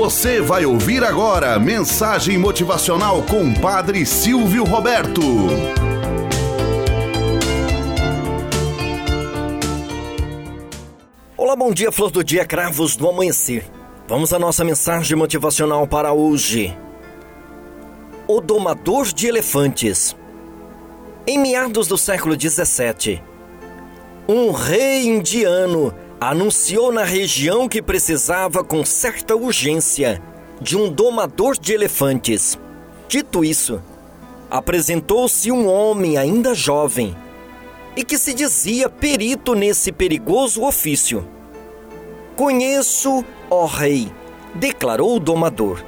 Você vai ouvir agora mensagem motivacional com Padre Silvio Roberto. Olá, bom dia, flor do dia, cravos do amanhecer. Vamos à nossa mensagem motivacional para hoje. O domador de elefantes. Em meados do século 17, um rei indiano anunciou na região que precisava com certa urgência de um domador de elefantes. Dito isso, apresentou-se um homem ainda jovem e que se dizia perito nesse perigoso ofício. Conheço, ó rei, declarou o domador,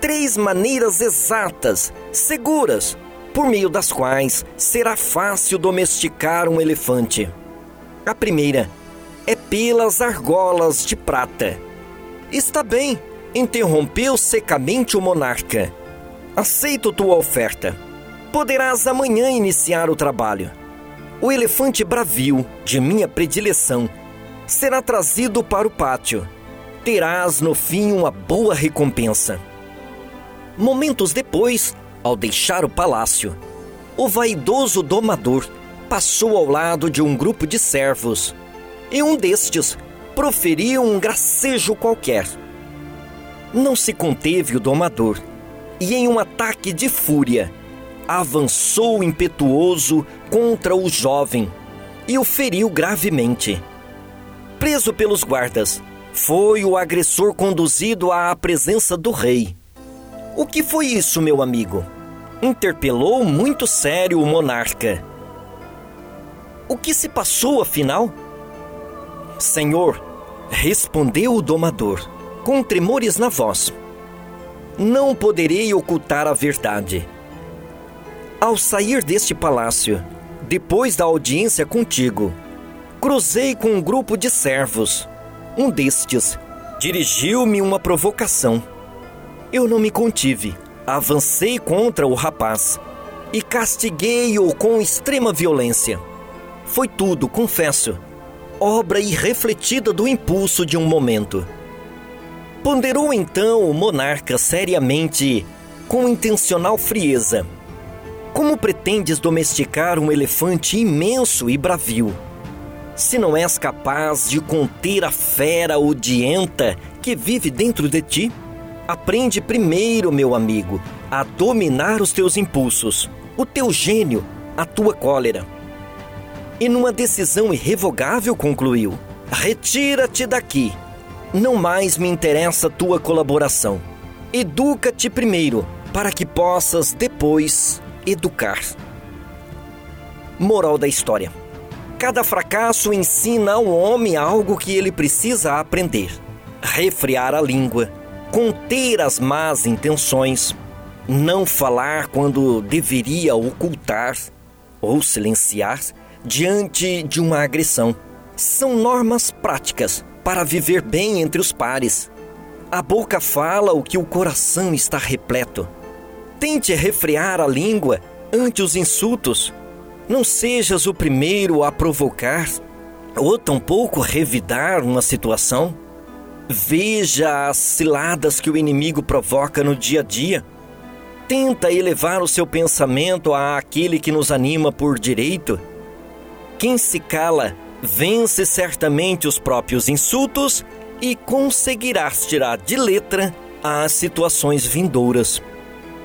três maneiras exatas, seguras, por meio das quais será fácil domesticar um elefante. A primeira pelas argolas de prata. Está bem, interrompeu secamente o monarca. Aceito tua oferta. Poderás amanhã iniciar o trabalho. O elefante bravio, de minha predileção, será trazido para o pátio. Terás no fim uma boa recompensa. Momentos depois, ao deixar o palácio, o vaidoso domador passou ao lado de um grupo de servos e um destes proferiu um gracejo qualquer. Não se conteve o domador e, em um ataque de fúria, avançou impetuoso contra o jovem e o feriu gravemente. Preso pelos guardas, foi o agressor conduzido à presença do rei. O que foi isso, meu amigo? Interpelou muito sério o monarca. O que se passou, afinal? Senhor, respondeu o domador, com tremores na voz: Não poderei ocultar a verdade. Ao sair deste palácio, depois da audiência contigo, cruzei com um grupo de servos. Um destes dirigiu-me uma provocação. Eu não me contive, avancei contra o rapaz e castiguei-o com extrema violência. Foi tudo, confesso, obra irrefletida do impulso de um momento. Ponderou então o monarca seriamente, com intencional frieza. Como pretendes domesticar um elefante imenso e bravio? Se não és capaz de conter a fera odienta que vive dentro de ti, aprende primeiro, meu amigo, a dominar os teus impulsos, o teu gênio, a tua cólera e, numa decisão irrevogável, concluiu: Retira-te daqui. Não mais me interessa tua colaboração. Educa-te primeiro, para que possas depois educar. Moral da história: Cada fracasso ensina ao homem algo que ele precisa aprender: refrear a língua, conter as más intenções, não falar quando deveria ocultar ou silenciar diante de uma agressão. São normas práticas para viver bem entre os pares. A boca fala o que o coração está repleto. Tente refrear a língua ante os insultos. Não sejas o primeiro a provocar ou tampouco revidar uma situação. Veja as ciladas que o inimigo provoca no dia a dia. Tenta elevar o seu pensamento àquele que nos anima por direito quem se cala vence certamente os próprios insultos e conseguirás tirar de letra as situações vindouras.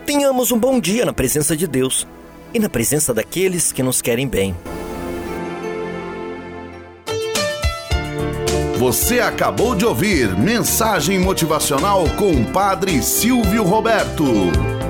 Tenhamos um bom dia na presença de Deus e na presença daqueles que nos querem bem. Você acabou de ouvir Mensagem Motivacional com o Padre Silvio Roberto.